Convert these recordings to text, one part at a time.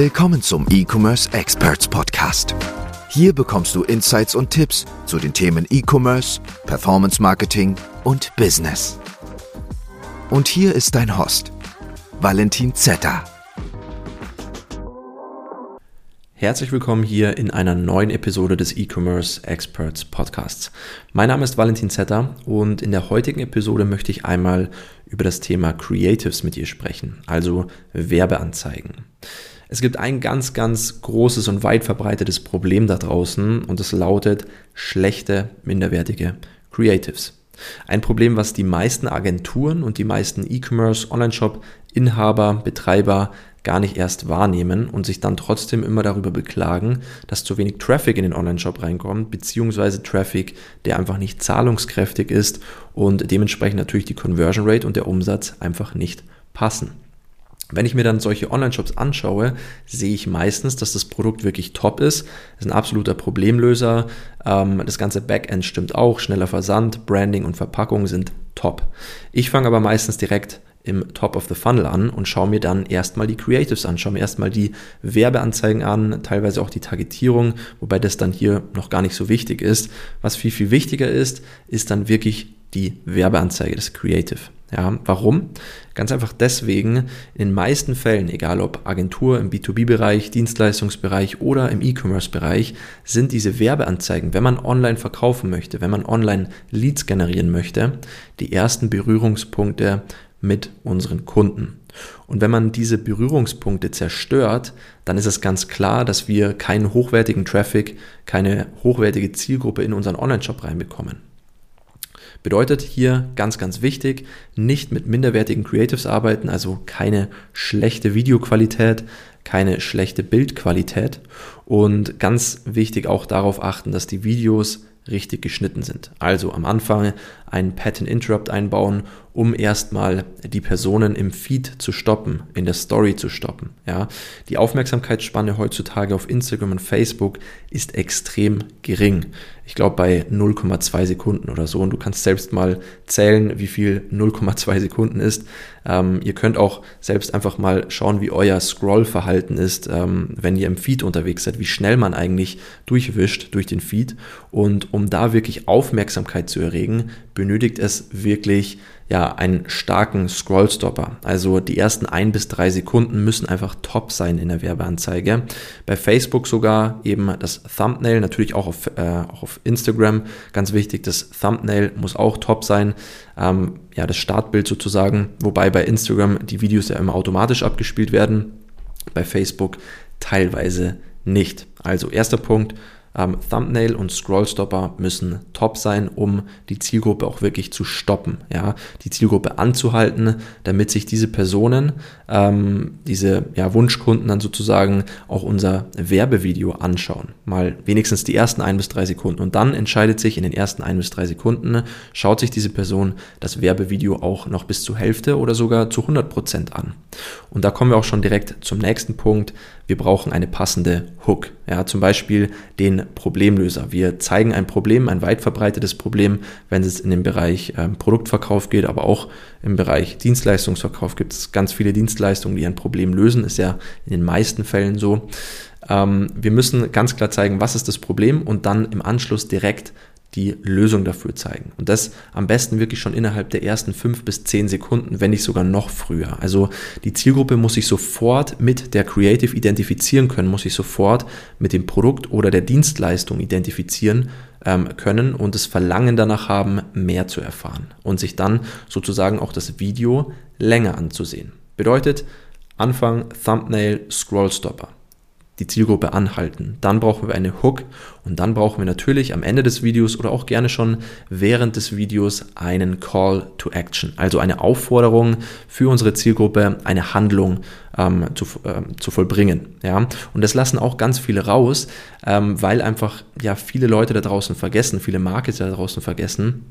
Willkommen zum E-Commerce Experts Podcast. Hier bekommst du Insights und Tipps zu den Themen E-Commerce, Performance Marketing und Business. Und hier ist dein Host, Valentin Zetter. Herzlich willkommen hier in einer neuen Episode des E-Commerce Experts Podcasts. Mein Name ist Valentin Zetter und in der heutigen Episode möchte ich einmal über das Thema Creatives mit dir sprechen, also Werbeanzeigen. Es gibt ein ganz, ganz großes und weit verbreitetes Problem da draußen und es lautet schlechte, minderwertige Creatives. Ein Problem, was die meisten Agenturen und die meisten E-Commerce, Online-Shop-Inhaber, Betreiber gar nicht erst wahrnehmen und sich dann trotzdem immer darüber beklagen, dass zu wenig Traffic in den Online-Shop reinkommt, beziehungsweise Traffic, der einfach nicht zahlungskräftig ist und dementsprechend natürlich die Conversion Rate und der Umsatz einfach nicht passen. Wenn ich mir dann solche Online-Shops anschaue, sehe ich meistens, dass das Produkt wirklich top ist. Ist ein absoluter Problemlöser. Ähm, das ganze Backend stimmt auch. Schneller Versand, Branding und Verpackung sind top. Ich fange aber meistens direkt im Top of the Funnel an und schaue mir dann erstmal die Creatives an, schaue mir erstmal die Werbeanzeigen an, teilweise auch die Targetierung, wobei das dann hier noch gar nicht so wichtig ist. Was viel, viel wichtiger ist, ist dann wirklich die Werbeanzeige, das Creative. Ja, warum? Ganz einfach deswegen, in den meisten Fällen, egal ob Agentur im B2B-Bereich, Dienstleistungsbereich oder im E-Commerce-Bereich, sind diese Werbeanzeigen, wenn man online verkaufen möchte, wenn man online Leads generieren möchte, die ersten Berührungspunkte mit unseren Kunden. Und wenn man diese Berührungspunkte zerstört, dann ist es ganz klar, dass wir keinen hochwertigen Traffic, keine hochwertige Zielgruppe in unseren Online-Shop reinbekommen. Bedeutet hier ganz, ganz wichtig, nicht mit minderwertigen Creatives arbeiten, also keine schlechte Videoqualität, keine schlechte Bildqualität und ganz wichtig auch darauf achten, dass die Videos richtig geschnitten sind. Also am Anfang einen Pattern Interrupt einbauen, um erstmal die Personen im Feed zu stoppen, in der Story zu stoppen. Ja, die Aufmerksamkeitsspanne heutzutage auf Instagram und Facebook ist extrem gering. Ich glaube bei 0,2 Sekunden oder so. Und du kannst selbst mal zählen, wie viel 0,2 Sekunden ist. Ähm, ihr könnt auch selbst einfach mal schauen, wie euer Scrollverhalten ist, ähm, wenn ihr im Feed unterwegs seid, wie schnell man eigentlich durchwischt durch den Feed. Und um da wirklich Aufmerksamkeit zu erregen, benötigt es wirklich ja, einen starken Scrollstopper. Also die ersten ein bis drei Sekunden müssen einfach top sein in der Werbeanzeige. Bei Facebook sogar eben das Thumbnail, natürlich auch auf, äh, auch auf Instagram. Ganz wichtig, das Thumbnail muss auch top sein. Ähm, ja, das Startbild sozusagen. Wobei bei Instagram die Videos ja immer automatisch abgespielt werden. Bei Facebook teilweise nicht. Also erster Punkt, ähm, Thumbnail und Scrollstopper müssen top sein, um die Zielgruppe auch wirklich zu stoppen, ja, die Zielgruppe anzuhalten, damit sich diese Personen, ähm, diese ja, Wunschkunden dann sozusagen auch unser Werbevideo anschauen. Mal wenigstens die ersten ein bis drei Sekunden und dann entscheidet sich in den ersten ein bis drei Sekunden, schaut sich diese Person das Werbevideo auch noch bis zur Hälfte oder sogar zu 100 Prozent an. Und da kommen wir auch schon direkt zum nächsten Punkt. Wir brauchen eine passende Hook. Ja, zum Beispiel den Problemlöser. Wir zeigen ein Problem, ein weit verbreitetes Problem, wenn es in den Bereich ähm, Produktverkauf geht, aber auch im Bereich Dienstleistungsverkauf gibt es ganz viele Dienstleistungen, die ein Problem lösen. Ist ja in den meisten Fällen so. Ähm, wir müssen ganz klar zeigen, was ist das Problem und dann im Anschluss direkt die Lösung dafür zeigen. Und das am besten wirklich schon innerhalb der ersten fünf bis zehn Sekunden, wenn nicht sogar noch früher. Also die Zielgruppe muss sich sofort mit der Creative identifizieren können, muss sich sofort mit dem Produkt oder der Dienstleistung identifizieren ähm, können und das Verlangen danach haben, mehr zu erfahren und sich dann sozusagen auch das Video länger anzusehen. Bedeutet, Anfang Thumbnail Scrollstopper die Zielgruppe anhalten. Dann brauchen wir eine Hook und dann brauchen wir natürlich am Ende des Videos oder auch gerne schon während des Videos einen Call to Action, also eine Aufforderung für unsere Zielgruppe, eine Handlung ähm, zu, äh, zu vollbringen. Ja? Und das lassen auch ganz viele raus, ähm, weil einfach ja viele Leute da draußen vergessen, viele Marketer da draußen vergessen,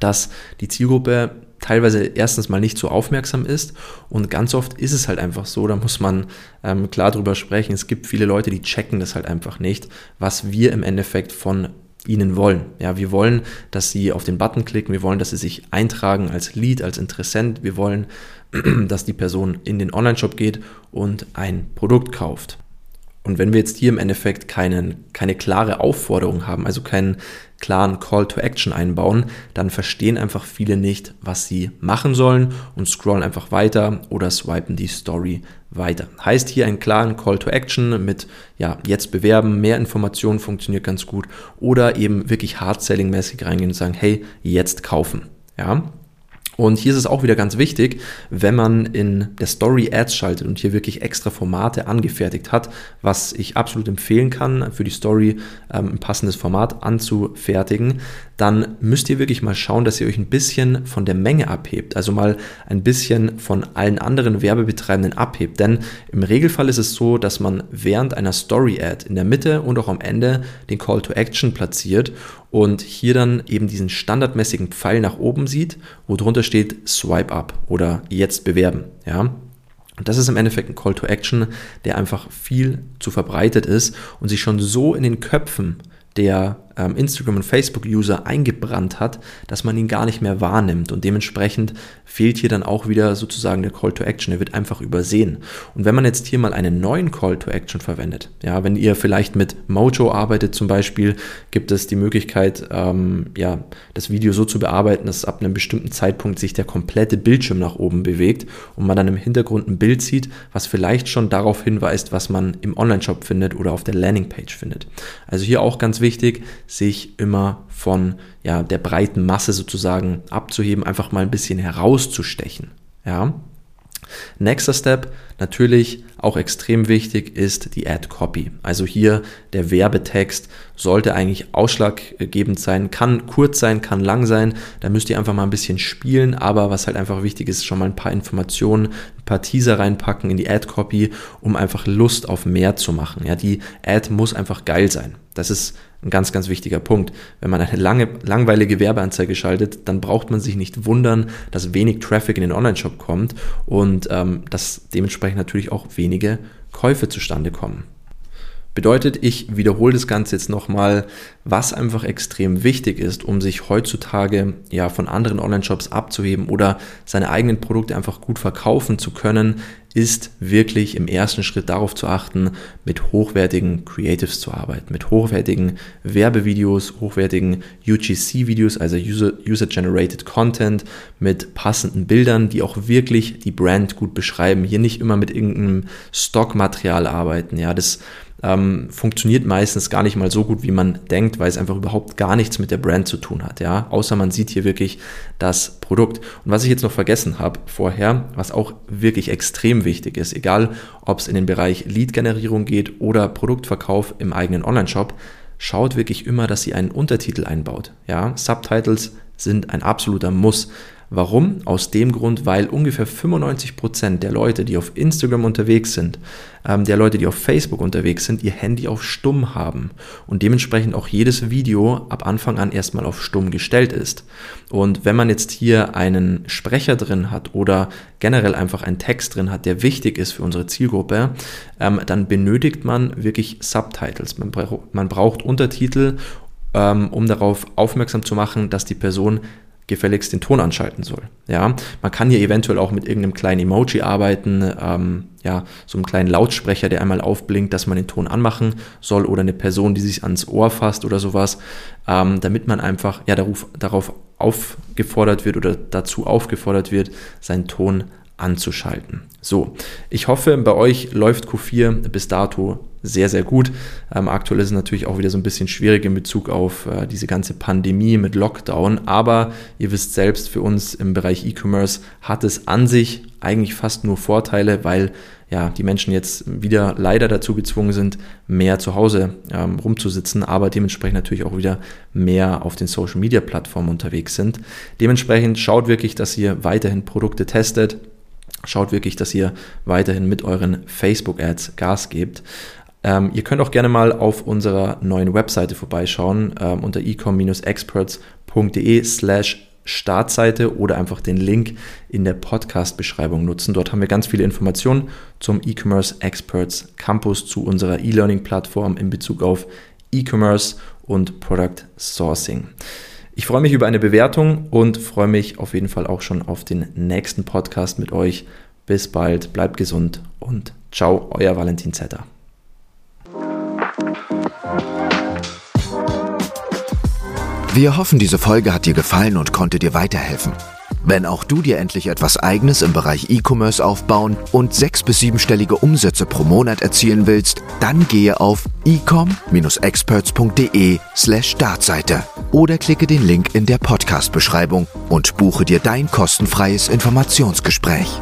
dass die Zielgruppe teilweise erstens mal nicht so aufmerksam ist und ganz oft ist es halt einfach so, da muss man ähm, klar drüber sprechen. Es gibt viele Leute, die checken das halt einfach nicht, was wir im Endeffekt von Ihnen wollen. Ja, wir wollen, dass Sie auf den Button klicken, wir wollen, dass Sie sich eintragen als Lead, als Interessent, wir wollen, dass die Person in den Online-Shop geht und ein Produkt kauft. Und wenn wir jetzt hier im Endeffekt keinen, keine klare Aufforderung haben, also keinen klaren Call to Action einbauen, dann verstehen einfach viele nicht, was sie machen sollen und scrollen einfach weiter oder swipen die Story weiter. Heißt hier einen klaren Call to Action mit, ja, jetzt bewerben, mehr Informationen funktioniert ganz gut oder eben wirklich Hard-Selling-mäßig reingehen und sagen, hey, jetzt kaufen. Ja, und hier ist es auch wieder ganz wichtig, wenn man in der Story Ads schaltet und hier wirklich extra Formate angefertigt hat, was ich absolut empfehlen kann, für die Story ähm, ein passendes Format anzufertigen, dann müsst ihr wirklich mal schauen, dass ihr euch ein bisschen von der Menge abhebt, also mal ein bisschen von allen anderen Werbebetreibenden abhebt. Denn im Regelfall ist es so, dass man während einer Story-Ad in der Mitte und auch am Ende den Call to Action platziert und hier dann eben diesen standardmäßigen Pfeil nach oben sieht, wo drunter steht Swipe Up oder jetzt bewerben. Ja, und das ist im Endeffekt ein Call to Action, der einfach viel zu verbreitet ist und sich schon so in den Köpfen der Instagram- und Facebook-User eingebrannt hat, dass man ihn gar nicht mehr wahrnimmt. Und dementsprechend fehlt hier dann auch wieder sozusagen der Call to Action. Er wird einfach übersehen. Und wenn man jetzt hier mal einen neuen Call to Action verwendet, ja, wenn ihr vielleicht mit Mojo arbeitet zum Beispiel, gibt es die Möglichkeit, ähm, ja, das Video so zu bearbeiten, dass ab einem bestimmten Zeitpunkt sich der komplette Bildschirm nach oben bewegt und man dann im Hintergrund ein Bild sieht, was vielleicht schon darauf hinweist, was man im Online-Shop findet oder auf der Landingpage findet. Also hier auch ganz wichtig, sich immer von ja, der breiten Masse sozusagen abzuheben, einfach mal ein bisschen herauszustechen. Ja. Nächster Step, natürlich auch extrem wichtig, ist die Ad Copy. Also hier der Werbetext sollte eigentlich ausschlaggebend sein, kann kurz sein, kann lang sein. Da müsst ihr einfach mal ein bisschen spielen, aber was halt einfach wichtig ist, schon mal ein paar Informationen, ein paar Teaser reinpacken in die Ad Copy, um einfach Lust auf mehr zu machen. Ja, die Ad muss einfach geil sein. Das ist ein ganz, ganz wichtiger Punkt. Wenn man eine lange, langweilige Werbeanzeige schaltet, dann braucht man sich nicht wundern, dass wenig Traffic in den Online-Shop kommt und ähm, dass dementsprechend natürlich auch wenige Käufe zustande kommen. Bedeutet, ich wiederhole das Ganze jetzt nochmal, was einfach extrem wichtig ist, um sich heutzutage ja von anderen Online-Shops abzuheben oder seine eigenen Produkte einfach gut verkaufen zu können, ist wirklich im ersten Schritt darauf zu achten, mit hochwertigen Creatives zu arbeiten, mit hochwertigen Werbevideos, hochwertigen UGC-Videos, also User-Generated Content, mit passenden Bildern, die auch wirklich die Brand gut beschreiben. Hier nicht immer mit irgendeinem Stockmaterial arbeiten. Ja, das ähm, funktioniert meistens gar nicht mal so gut, wie man denkt, weil es einfach überhaupt gar nichts mit der Brand zu tun hat, ja, außer man sieht hier wirklich das Produkt. Und was ich jetzt noch vergessen habe vorher, was auch wirklich extrem wichtig ist, egal ob es in den Bereich Lead-Generierung geht oder Produktverkauf im eigenen Online-Shop, schaut wirklich immer, dass ihr einen Untertitel einbaut, ja, Subtitles sind ein absoluter Muss. Warum? Aus dem Grund, weil ungefähr 95% der Leute, die auf Instagram unterwegs sind, ähm, der Leute, die auf Facebook unterwegs sind, ihr Handy auf Stumm haben und dementsprechend auch jedes Video ab Anfang an erstmal auf Stumm gestellt ist. Und wenn man jetzt hier einen Sprecher drin hat oder generell einfach einen Text drin hat, der wichtig ist für unsere Zielgruppe, ähm, dann benötigt man wirklich Subtitles. Man, man braucht Untertitel ähm, um darauf aufmerksam zu machen, dass die Person gefälligst den Ton anschalten soll. Ja, man kann hier eventuell auch mit irgendeinem kleinen Emoji arbeiten, ähm, ja, so einem kleinen Lautsprecher, der einmal aufblinkt, dass man den Ton anmachen soll oder eine Person, die sich ans Ohr fasst oder sowas, ähm, damit man einfach ja darauf, darauf aufgefordert wird oder dazu aufgefordert wird, seinen Ton anzuschalten. So, ich hoffe, bei euch läuft Q4 bis dato sehr, sehr gut. Ähm, aktuell ist es natürlich auch wieder so ein bisschen schwierig in Bezug auf äh, diese ganze Pandemie mit Lockdown. Aber ihr wisst selbst, für uns im Bereich E-Commerce hat es an sich eigentlich fast nur Vorteile, weil ja, die Menschen jetzt wieder leider dazu gezwungen sind, mehr zu Hause ähm, rumzusitzen, aber dementsprechend natürlich auch wieder mehr auf den Social Media Plattformen unterwegs sind. Dementsprechend schaut wirklich, dass ihr weiterhin Produkte testet. Schaut wirklich, dass ihr weiterhin mit euren Facebook-Ads Gas gebt. Ähm, ihr könnt auch gerne mal auf unserer neuen Webseite vorbeischauen ähm, unter ecom-experts.de slash Startseite oder einfach den Link in der Podcast-Beschreibung nutzen. Dort haben wir ganz viele Informationen zum E-Commerce Experts Campus, zu unserer E-Learning-Plattform in Bezug auf E-Commerce und Product Sourcing. Ich freue mich über eine Bewertung und freue mich auf jeden Fall auch schon auf den nächsten Podcast mit euch. Bis bald, bleibt gesund und ciao, euer Valentin Zetter. Wir hoffen, diese Folge hat dir gefallen und konnte dir weiterhelfen. Wenn auch du dir endlich etwas Eigenes im Bereich E-Commerce aufbauen und sechs- bis siebenstellige Umsätze pro Monat erzielen willst, dann gehe auf ecom-experts.de slash Startseite oder klicke den Link in der Podcast-Beschreibung und buche dir dein kostenfreies Informationsgespräch.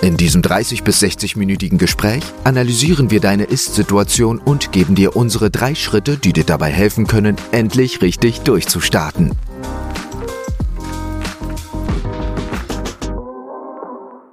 In diesem 30 bis 60-minütigen Gespräch analysieren wir deine Ist-Situation und geben dir unsere drei Schritte, die dir dabei helfen können, endlich richtig durchzustarten.